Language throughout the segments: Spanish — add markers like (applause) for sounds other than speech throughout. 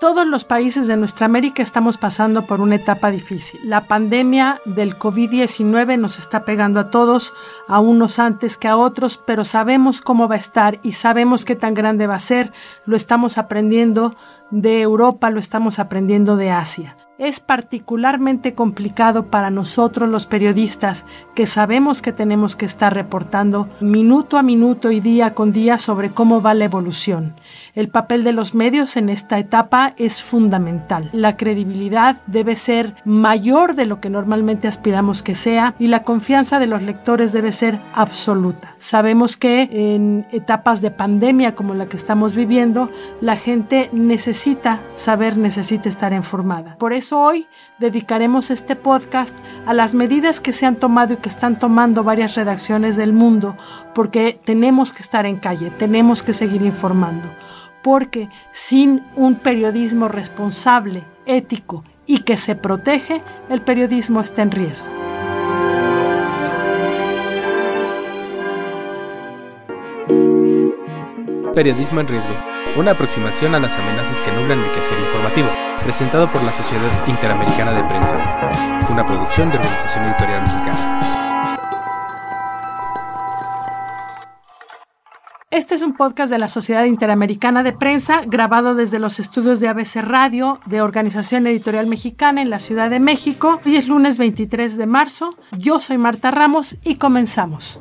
Todos los países de nuestra América estamos pasando por una etapa difícil. La pandemia del COVID-19 nos está pegando a todos, a unos antes que a otros, pero sabemos cómo va a estar y sabemos qué tan grande va a ser. Lo estamos aprendiendo de Europa, lo estamos aprendiendo de Asia es particularmente complicado para nosotros los periodistas que sabemos que tenemos que estar reportando minuto a minuto y día con día sobre cómo va la evolución. El papel de los medios en esta etapa es fundamental. La credibilidad debe ser mayor de lo que normalmente aspiramos que sea y la confianza de los lectores debe ser absoluta. Sabemos que en etapas de pandemia como la que estamos viviendo, la gente necesita saber, necesita estar informada. Por eso hoy dedicaremos este podcast a las medidas que se han tomado y que están tomando varias redacciones del mundo, porque tenemos que estar en calle, tenemos que seguir informando, porque sin un periodismo responsable, ético y que se protege, el periodismo está en riesgo. Periodismo en riesgo. Una aproximación a las amenazas que nublan el quehacer informativo presentado por la Sociedad Interamericana de Prensa, una producción de Organización Editorial Mexicana. Este es un podcast de la Sociedad Interamericana de Prensa, grabado desde los estudios de ABC Radio de Organización Editorial Mexicana en la Ciudad de México. Hoy es lunes 23 de marzo. Yo soy Marta Ramos y comenzamos.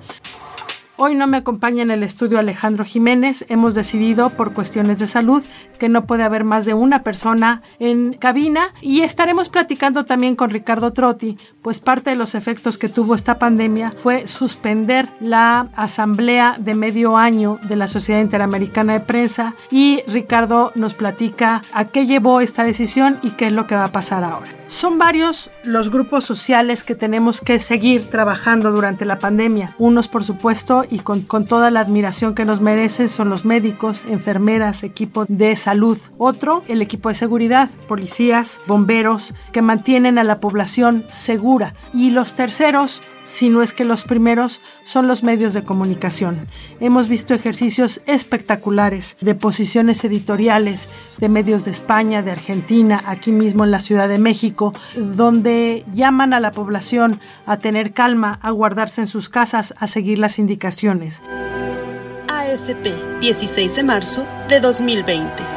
Hoy no me acompaña en el estudio Alejandro Jiménez. Hemos decidido, por cuestiones de salud, que no puede haber más de una persona en cabina y estaremos platicando también con Ricardo Trotti, pues parte de los efectos que tuvo esta pandemia fue suspender la asamblea de medio año de la Sociedad Interamericana de Prensa y Ricardo nos platica a qué llevó esta decisión y qué es lo que va a pasar ahora. Son varios los grupos sociales que tenemos que seguir trabajando durante la pandemia. Unos, por supuesto, y con, toda la admiración que nos merecen, son los médicos, enfermeras, equipo de salud. Otro, el equipo de seguridad, policías, bomberos, que mantienen a la población segura. Y los terceros, si no es que los primeros, son los medios de comunicación. Hemos visto ejercicios espectaculares de posiciones editoriales de medios de España, de Argentina, aquí mismo en la Ciudad de México, donde llaman a la población a tener calma, a guardarse en sus casas, a seguir las indicaciones. AFP, 16 de marzo de 2020.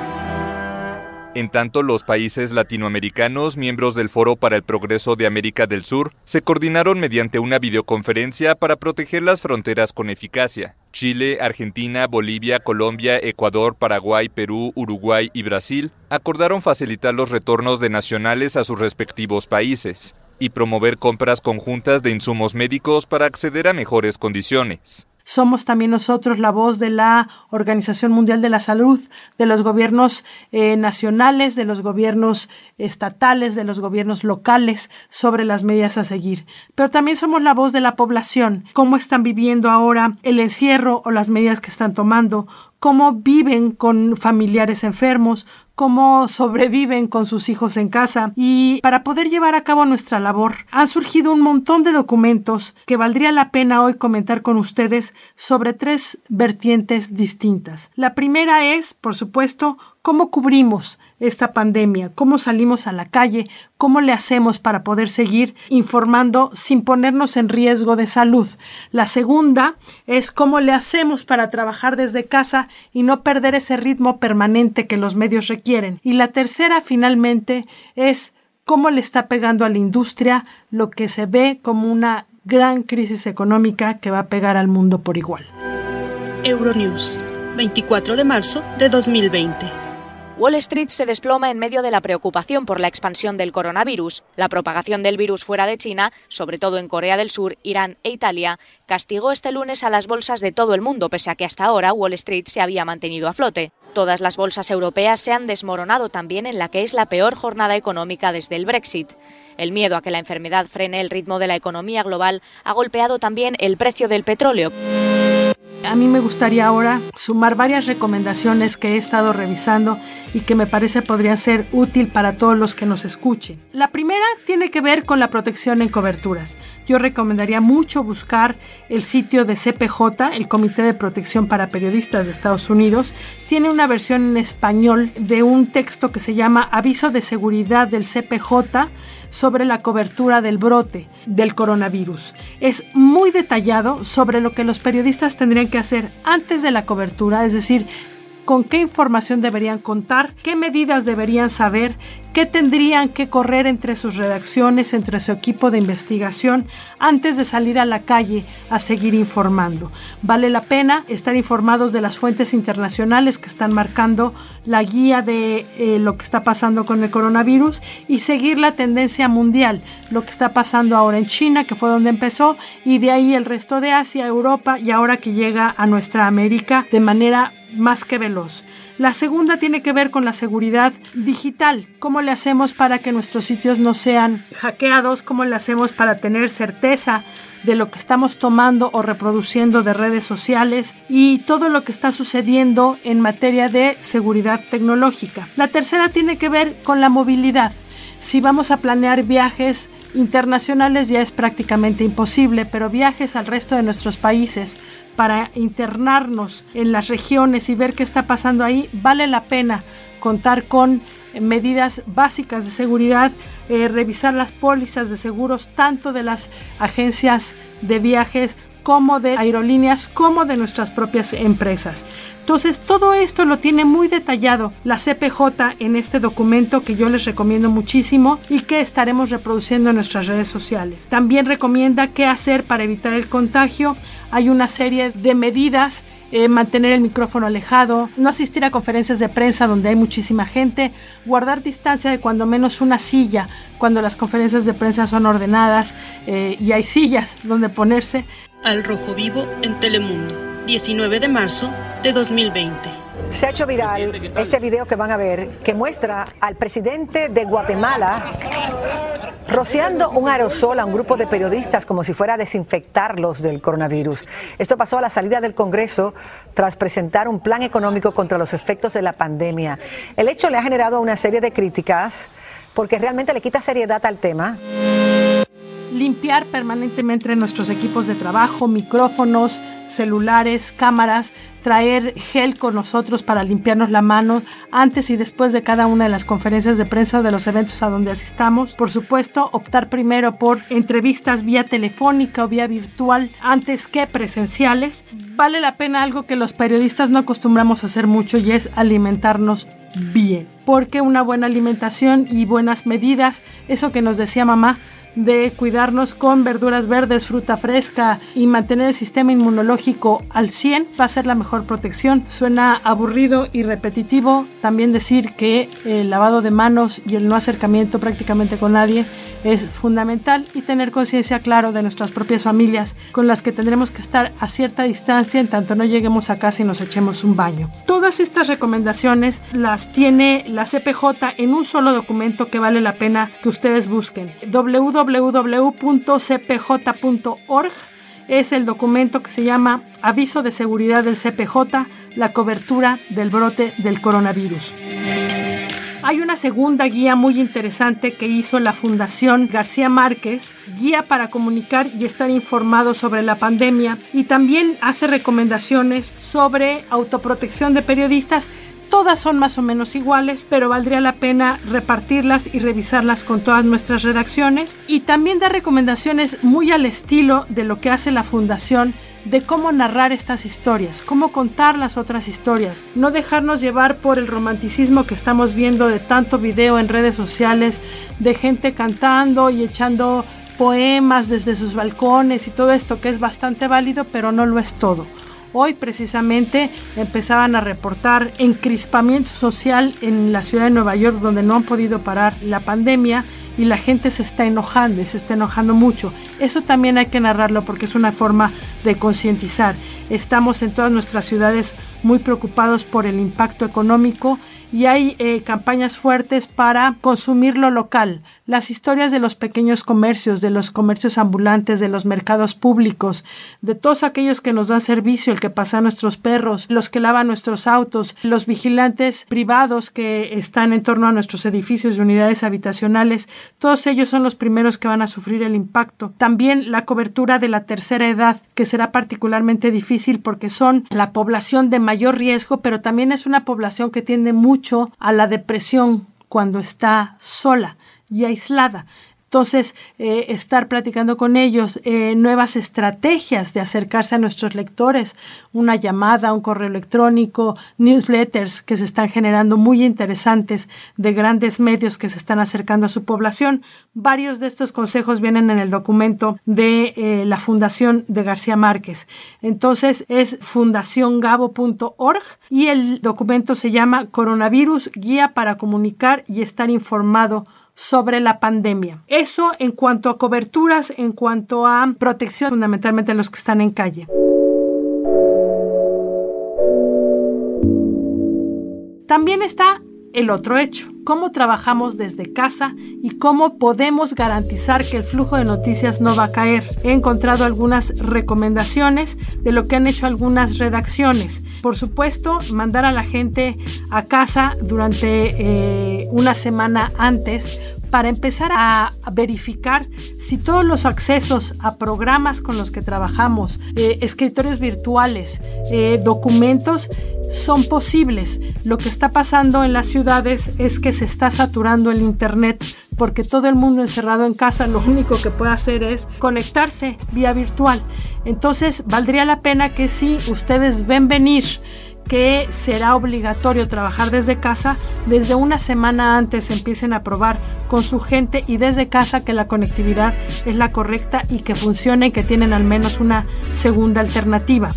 En tanto, los países latinoamericanos, miembros del Foro para el Progreso de América del Sur, se coordinaron mediante una videoconferencia para proteger las fronteras con eficacia. Chile, Argentina, Bolivia, Colombia, Ecuador, Paraguay, Perú, Uruguay y Brasil acordaron facilitar los retornos de nacionales a sus respectivos países y promover compras conjuntas de insumos médicos para acceder a mejores condiciones somos también nosotros la voz de la Organización Mundial de la Salud, de los gobiernos eh, nacionales, de los gobiernos estatales, de los gobiernos locales sobre las medidas a seguir. Pero también somos la voz de la población, cómo están viviendo ahora el encierro o las medidas que están tomando, cómo viven con familiares enfermos, cómo sobreviven con sus hijos en casa y para poder llevar a cabo nuestra labor han surgido un montón de documentos que valdría la pena hoy comentar con ustedes sobre tres vertientes distintas. La primera es, por supuesto, cómo cubrimos esta pandemia, cómo salimos a la calle, cómo le hacemos para poder seguir informando sin ponernos en riesgo de salud. La segunda es cómo le hacemos para trabajar desde casa y no perder ese ritmo permanente que los medios requieren. Y la tercera, finalmente, es cómo le está pegando a la industria lo que se ve como una gran crisis económica que va a pegar al mundo por igual. Euronews, 24 de marzo de 2020 Wall Street se desploma en medio de la preocupación por la expansión del coronavirus. La propagación del virus fuera de China, sobre todo en Corea del Sur, Irán e Italia, castigó este lunes a las bolsas de todo el mundo, pese a que hasta ahora Wall Street se había mantenido a flote. Todas las bolsas europeas se han desmoronado también en la que es la peor jornada económica desde el Brexit. El miedo a que la enfermedad frene el ritmo de la economía global ha golpeado también el precio del petróleo. A mí me gustaría ahora sumar varias recomendaciones que he estado revisando y que me parece podrían ser útil para todos los que nos escuchen. La primera tiene que ver con la protección en coberturas. Yo recomendaría mucho buscar el sitio de CPJ, el Comité de Protección para Periodistas de Estados Unidos. Tiene una versión en español de un texto que se llama Aviso de Seguridad del CPJ sobre la cobertura del brote del coronavirus. Es muy detallado sobre lo que los periodistas tendrían que hacer antes de la cobertura, es decir, con qué información deberían contar, qué medidas deberían saber, qué tendrían que correr entre sus redacciones, entre su equipo de investigación, antes de salir a la calle a seguir informando. Vale la pena estar informados de las fuentes internacionales que están marcando la guía de eh, lo que está pasando con el coronavirus y seguir la tendencia mundial, lo que está pasando ahora en China, que fue donde empezó, y de ahí el resto de Asia, Europa y ahora que llega a nuestra América de manera más que veloz. La segunda tiene que ver con la seguridad digital. ¿Cómo le hacemos para que nuestros sitios no sean hackeados? ¿Cómo le hacemos para tener certeza de lo que estamos tomando o reproduciendo de redes sociales y todo lo que está sucediendo en materia de seguridad tecnológica? La tercera tiene que ver con la movilidad. Si vamos a planear viajes internacionales ya es prácticamente imposible, pero viajes al resto de nuestros países para internarnos en las regiones y ver qué está pasando ahí, vale la pena contar con medidas básicas de seguridad, eh, revisar las pólizas de seguros tanto de las agencias de viajes como de aerolíneas, como de nuestras propias empresas. Entonces, todo esto lo tiene muy detallado la CPJ en este documento que yo les recomiendo muchísimo y que estaremos reproduciendo en nuestras redes sociales. También recomienda qué hacer para evitar el contagio. Hay una serie de medidas eh, mantener el micrófono alejado, no asistir a conferencias de prensa donde hay muchísima gente, guardar distancia de cuando menos una silla cuando las conferencias de prensa son ordenadas eh, y hay sillas donde ponerse. Al Rojo Vivo en Telemundo, 19 de marzo de 2020. Se ha hecho viral este video que van a ver que muestra al presidente de Guatemala rociando un aerosol a un grupo de periodistas como si fuera a desinfectarlos del coronavirus. Esto pasó a la salida del Congreso tras presentar un plan económico contra los efectos de la pandemia. El hecho le ha generado una serie de críticas porque realmente le quita seriedad al tema limpiar permanentemente nuestros equipos de trabajo, micrófonos, celulares, cámaras, traer gel con nosotros para limpiarnos la mano antes y después de cada una de las conferencias de prensa de los eventos a donde asistamos. Por supuesto, optar primero por entrevistas vía telefónica o vía virtual antes que presenciales. Vale la pena algo que los periodistas no acostumbramos a hacer mucho y es alimentarnos bien. Porque una buena alimentación y buenas medidas, eso que nos decía mamá, de cuidarnos con verduras verdes, fruta fresca y mantener el sistema inmunológico al 100 va a ser la mejor protección. Suena aburrido y repetitivo también decir que el lavado de manos y el no acercamiento prácticamente con nadie es fundamental y tener conciencia claro de nuestras propias familias con las que tendremos que estar a cierta distancia en tanto no lleguemos a casa y nos echemos un baño. Todas estas recomendaciones las tiene la CPJ en un solo documento que vale la pena que ustedes busquen. www.cpj.org es el documento que se llama Aviso de Seguridad del CPJ, la cobertura del brote del coronavirus. Hay una segunda guía muy interesante que hizo la Fundación García Márquez, guía para comunicar y estar informado sobre la pandemia y también hace recomendaciones sobre autoprotección de periodistas. Todas son más o menos iguales, pero valdría la pena repartirlas y revisarlas con todas nuestras redacciones. Y también dar recomendaciones muy al estilo de lo que hace la Fundación de cómo narrar estas historias, cómo contar las otras historias, no dejarnos llevar por el romanticismo que estamos viendo de tanto video en redes sociales, de gente cantando y echando poemas desde sus balcones y todo esto que es bastante válido, pero no lo es todo. Hoy precisamente empezaban a reportar encrispamiento social en la ciudad de Nueva York donde no han podido parar la pandemia y la gente se está enojando y se está enojando mucho. Eso también hay que narrarlo porque es una forma de concientizar. Estamos en todas nuestras ciudades muy preocupados por el impacto económico y hay eh, campañas fuertes para consumir lo local. Las historias de los pequeños comercios, de los comercios ambulantes, de los mercados públicos, de todos aquellos que nos dan servicio, el que pasa nuestros perros, los que lavan nuestros autos, los vigilantes privados que están en torno a nuestros edificios y unidades habitacionales, todos ellos son los primeros que van a sufrir el impacto. También la cobertura de la tercera edad, que será particularmente difícil porque son la población de mayor riesgo, pero también es una población que tiende mucho a la depresión cuando está sola y aislada. Entonces, eh, estar platicando con ellos, eh, nuevas estrategias de acercarse a nuestros lectores, una llamada, un correo electrónico, newsletters que se están generando muy interesantes de grandes medios que se están acercando a su población. Varios de estos consejos vienen en el documento de eh, la Fundación de García Márquez. Entonces, es fundaciongabo.org y el documento se llama Coronavirus, Guía para Comunicar y Estar Informado sobre la pandemia. Eso en cuanto a coberturas, en cuanto a protección, fundamentalmente a los que están en calle. También está el otro hecho, cómo trabajamos desde casa y cómo podemos garantizar que el flujo de noticias no va a caer. He encontrado algunas recomendaciones de lo que han hecho algunas redacciones. Por supuesto, mandar a la gente a casa durante eh, una semana antes para empezar a verificar si todos los accesos a programas con los que trabajamos, eh, escritorios virtuales, eh, documentos, son posibles. Lo que está pasando en las ciudades es que se está saturando el Internet porque todo el mundo encerrado en casa lo único que puede hacer es conectarse vía virtual. Entonces, valdría la pena que si ustedes ven venir que será obligatorio trabajar desde casa, desde una semana antes empiecen a probar con su gente y desde casa que la conectividad es la correcta y que funcione y que tienen al menos una segunda alternativa.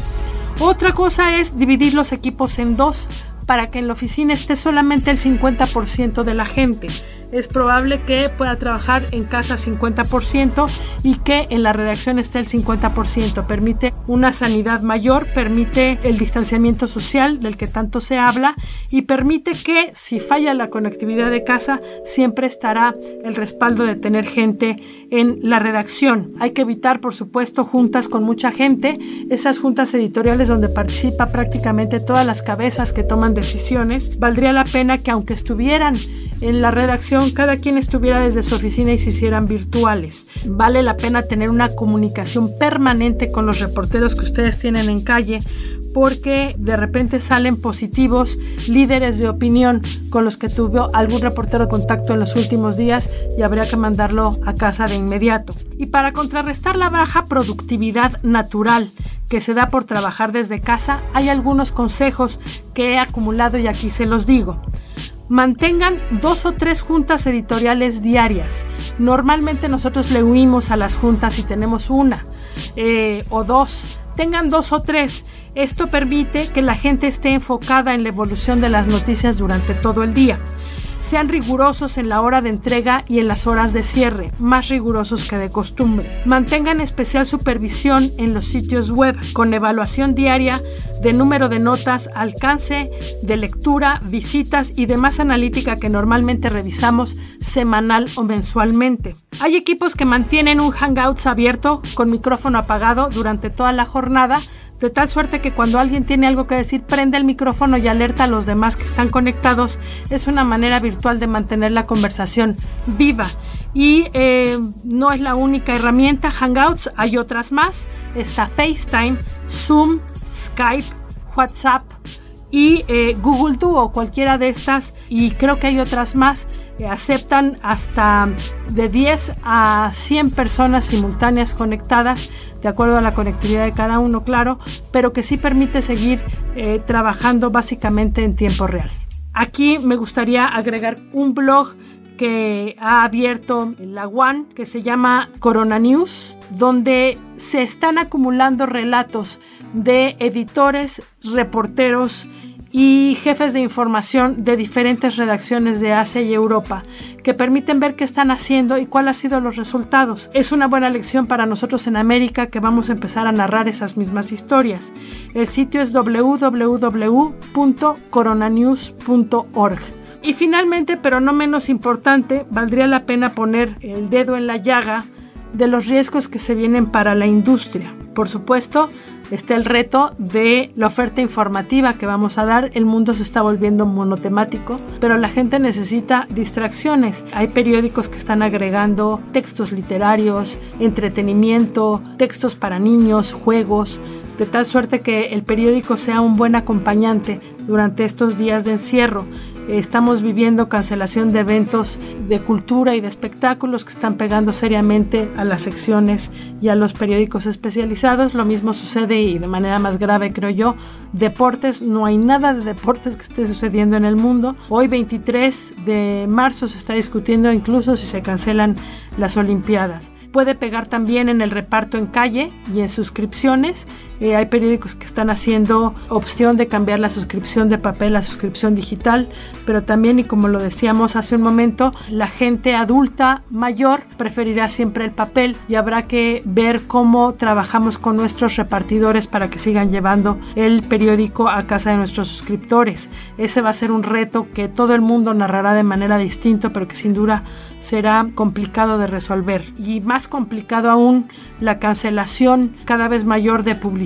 Otra cosa es dividir los equipos en dos para que en la oficina esté solamente el 50% de la gente. Es probable que pueda trabajar en casa 50% y que en la redacción esté el 50%. Permite una sanidad mayor, permite el distanciamiento social del que tanto se habla y permite que si falla la conectividad de casa siempre estará el respaldo de tener gente en la redacción. Hay que evitar, por supuesto, juntas con mucha gente, esas juntas editoriales donde participa prácticamente todas las cabezas que toman decisiones. Valdría la pena que aunque estuvieran en la redacción, cada quien estuviera desde su oficina y se hicieran virtuales. Vale la pena tener una comunicación permanente con los reporteros que ustedes tienen en calle porque de repente salen positivos líderes de opinión con los que tuvo algún reportero contacto en los últimos días y habría que mandarlo a casa de inmediato. Y para contrarrestar la baja productividad natural que se da por trabajar desde casa, hay algunos consejos que he acumulado y aquí se los digo. Mantengan dos o tres juntas editoriales diarias. Normalmente nosotros le huimos a las juntas y tenemos una eh, o dos. Tengan dos o tres. Esto permite que la gente esté enfocada en la evolución de las noticias durante todo el día sean rigurosos en la hora de entrega y en las horas de cierre, más rigurosos que de costumbre. Mantengan especial supervisión en los sitios web con evaluación diaria de número de notas, alcance de lectura, visitas y demás analítica que normalmente revisamos semanal o mensualmente. Hay equipos que mantienen un Hangouts abierto con micrófono apagado durante toda la jornada de tal suerte que cuando alguien tiene algo que decir, prende el micrófono y alerta a los demás que están conectados. Es una manera virtual de mantener la conversación viva. Y eh, no es la única herramienta, Hangouts, hay otras más. Está FaceTime, Zoom, Skype, WhatsApp y eh, Google Duo, cualquiera de estas, y creo que hay otras más, que aceptan hasta de 10 a 100 personas simultáneas conectadas, de acuerdo a la conectividad de cada uno, claro, pero que sí permite seguir eh, trabajando básicamente en tiempo real. Aquí me gustaría agregar un blog que ha abierto la One, que se llama Corona News, donde se están acumulando relatos de editores, reporteros y jefes de información de diferentes redacciones de Asia y Europa que permiten ver qué están haciendo y cuáles han sido los resultados. Es una buena lección para nosotros en América que vamos a empezar a narrar esas mismas historias. El sitio es www.coronanews.org. Y finalmente, pero no menos importante, valdría la pena poner el dedo en la llaga de los riesgos que se vienen para la industria. Por supuesto, está el reto de la oferta informativa que vamos a dar. El mundo se está volviendo monotemático, pero la gente necesita distracciones. Hay periódicos que están agregando textos literarios, entretenimiento, textos para niños, juegos, de tal suerte que el periódico sea un buen acompañante durante estos días de encierro. Estamos viviendo cancelación de eventos de cultura y de espectáculos que están pegando seriamente a las secciones y a los periódicos especializados. Lo mismo sucede y de manera más grave, creo yo, deportes. No hay nada de deportes que esté sucediendo en el mundo. Hoy 23 de marzo se está discutiendo incluso si se cancelan las Olimpiadas puede pegar también en el reparto en calle y en suscripciones. Eh, hay periódicos que están haciendo opción de cambiar la suscripción de papel a suscripción digital, pero también, y como lo decíamos hace un momento, la gente adulta mayor preferirá siempre el papel y habrá que ver cómo trabajamos con nuestros repartidores para que sigan llevando el periódico a casa de nuestros suscriptores. Ese va a ser un reto que todo el mundo narrará de manera distinta, pero que sin duda será complicado de resolver y más complicado aún la cancelación cada vez mayor de publicidad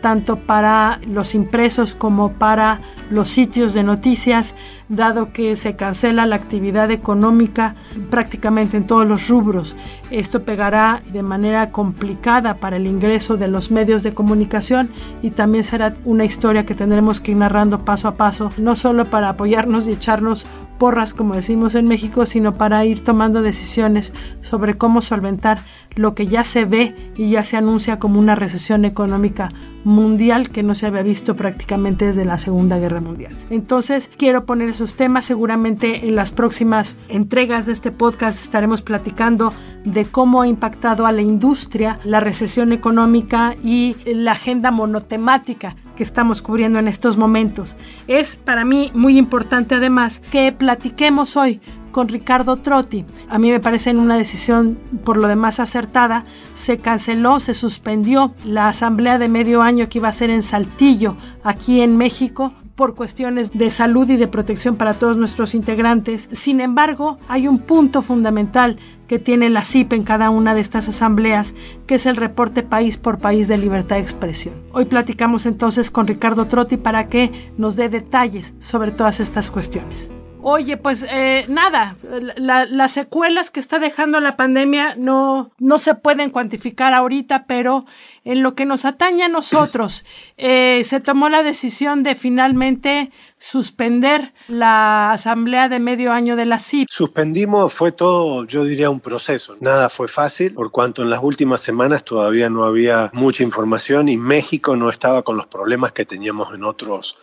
tanto para los impresos como para los sitios de noticias, dado que se cancela la actividad económica prácticamente en todos los rubros. Esto pegará de manera complicada para el ingreso de los medios de comunicación y también será una historia que tendremos que ir narrando paso a paso, no solo para apoyarnos y echarnos porras, como decimos en México, sino para ir tomando decisiones sobre cómo solventar lo que ya se ve y ya se anuncia como una recesión económica mundial que no se había visto prácticamente desde la Segunda Guerra Mundial. Entonces, quiero poner esos temas. Seguramente en las próximas entregas de este podcast estaremos platicando de cómo ha impactado a la industria la recesión económica y la agenda monotemática que estamos cubriendo en estos momentos. Es para mí muy importante además que platiquemos hoy con Ricardo Trotti. A mí me parece una decisión por lo demás acertada. Se canceló, se suspendió la asamblea de medio año que iba a ser en Saltillo, aquí en México, por cuestiones de salud y de protección para todos nuestros integrantes. Sin embargo, hay un punto fundamental que tiene la CIP en cada una de estas asambleas, que es el reporte país por país de libertad de expresión. Hoy platicamos entonces con Ricardo Trotti para que nos dé detalles sobre todas estas cuestiones. Oye, pues eh, nada, las secuelas que está dejando la pandemia no, no se pueden cuantificar ahorita, pero en lo que nos atañe a nosotros, (clears throat) eh, se tomó la decisión de finalmente suspender la asamblea de medio año de la CIP. Suspendimos, fue todo, yo diría, un proceso. Nada fue fácil, por cuanto en las últimas semanas todavía no había mucha información y México no estaba con los problemas que teníamos en otros,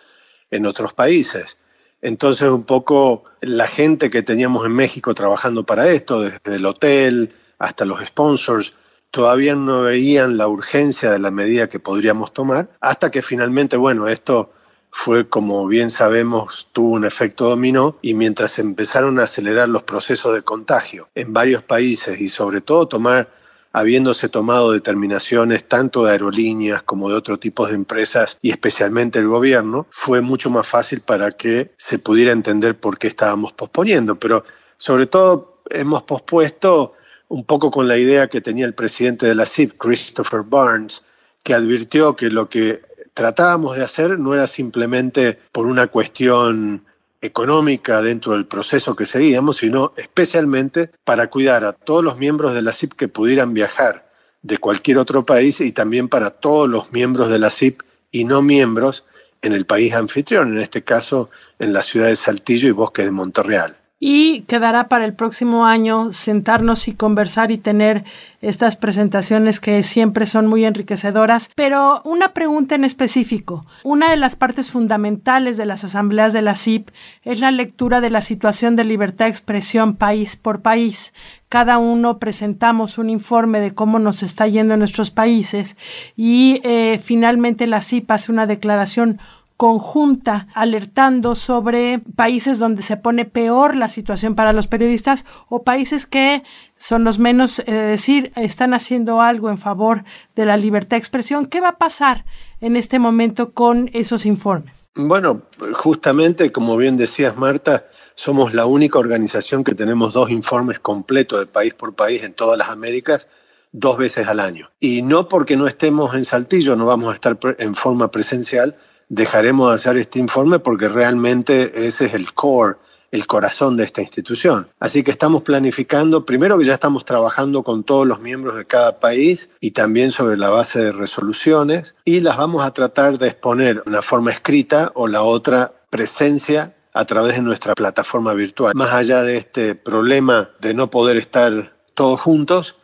en otros países. Entonces, un poco la gente que teníamos en México trabajando para esto, desde el hotel hasta los sponsors, todavía no veían la urgencia de la medida que podríamos tomar, hasta que finalmente, bueno, esto fue, como bien sabemos, tuvo un efecto dominó y mientras empezaron a acelerar los procesos de contagio en varios países y sobre todo tomar habiéndose tomado determinaciones tanto de aerolíneas como de otro tipo de empresas y especialmente el gobierno, fue mucho más fácil para que se pudiera entender por qué estábamos posponiendo. Pero sobre todo hemos pospuesto un poco con la idea que tenía el presidente de la CIP, Christopher Barnes, que advirtió que lo que tratábamos de hacer no era simplemente por una cuestión económica dentro del proceso que seguíamos, sino especialmente para cuidar a todos los miembros de la CIP que pudieran viajar de cualquier otro país y también para todos los miembros de la CIP y no miembros en el país anfitrión, en este caso en la ciudad de Saltillo y Bosque de Monterreal. Y quedará para el próximo año sentarnos y conversar y tener estas presentaciones que siempre son muy enriquecedoras. Pero una pregunta en específico. Una de las partes fundamentales de las asambleas de la CIP es la lectura de la situación de libertad de expresión país por país. Cada uno presentamos un informe de cómo nos está yendo en nuestros países y eh, finalmente la CIP hace una declaración conjunta alertando sobre países donde se pone peor la situación para los periodistas o países que son los menos, eh, decir, están haciendo algo en favor de la libertad de expresión. ¿Qué va a pasar en este momento con esos informes? Bueno, justamente, como bien decías, Marta, somos la única organización que tenemos dos informes completos de país por país en todas las Américas dos veces al año. Y no porque no estemos en Saltillo, no vamos a estar en forma presencial, dejaremos de hacer este informe porque realmente ese es el core, el corazón de esta institución. Así que estamos planificando, primero que ya estamos trabajando con todos los miembros de cada país y también sobre la base de resoluciones y las vamos a tratar de exponer una forma escrita o la otra presencia a través de nuestra plataforma virtual. Más allá de este problema de no poder estar todos juntos,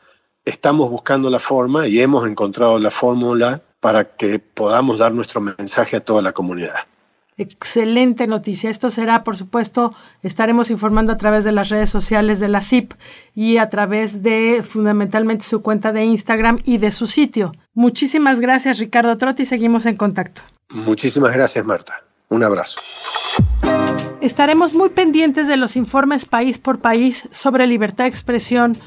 estamos buscando la forma y hemos encontrado la fórmula para que podamos dar nuestro mensaje a toda la comunidad. Excelente noticia. Esto será, por supuesto, estaremos informando a través de las redes sociales de la CIP y a través de fundamentalmente su cuenta de Instagram y de su sitio. Muchísimas gracias, Ricardo Trotti. Seguimos en contacto. Muchísimas gracias, Marta. Un abrazo. Estaremos muy pendientes de los informes país por país sobre libertad de expresión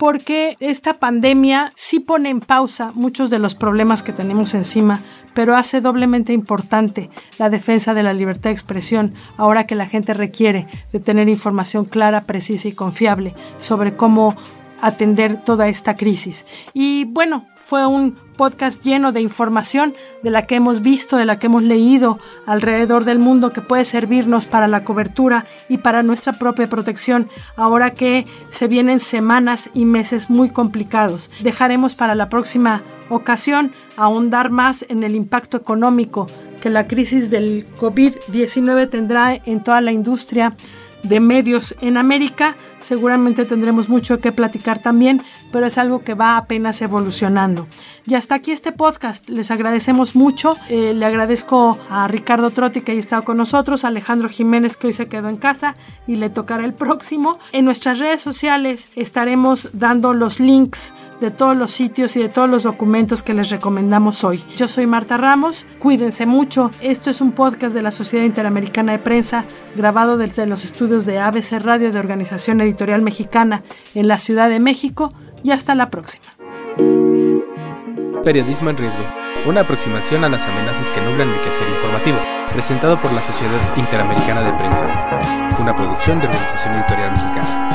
porque esta pandemia sí pone en pausa muchos de los problemas que tenemos encima, pero hace doblemente importante la defensa de la libertad de expresión ahora que la gente requiere de tener información clara, precisa y confiable sobre cómo atender toda esta crisis. Y bueno, fue un podcast lleno de información de la que hemos visto, de la que hemos leído alrededor del mundo que puede servirnos para la cobertura y para nuestra propia protección ahora que se vienen semanas y meses muy complicados. Dejaremos para la próxima ocasión ahondar más en el impacto económico que la crisis del COVID-19 tendrá en toda la industria de medios en América. Seguramente tendremos mucho que platicar también, pero es algo que va apenas evolucionando. Y hasta aquí este podcast. Les agradecemos mucho. Eh, le agradezco a Ricardo Trotti que haya estado con nosotros, a Alejandro Jiménez que hoy se quedó en casa y le tocará el próximo. En nuestras redes sociales estaremos dando los links de todos los sitios y de todos los documentos que les recomendamos hoy. Yo soy Marta Ramos, cuídense mucho. Esto es un podcast de la Sociedad Interamericana de Prensa grabado desde los estudios de ABC Radio de Organización Editorial Mexicana en la Ciudad de México y hasta la próxima. Periodismo en riesgo. Una aproximación a las amenazas que nublan el quehacer informativo. Presentado por la Sociedad Interamericana de Prensa. Una producción de Organización Editorial Mexicana.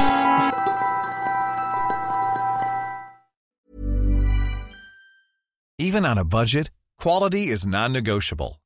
Even on a budget, quality is non-negotiable.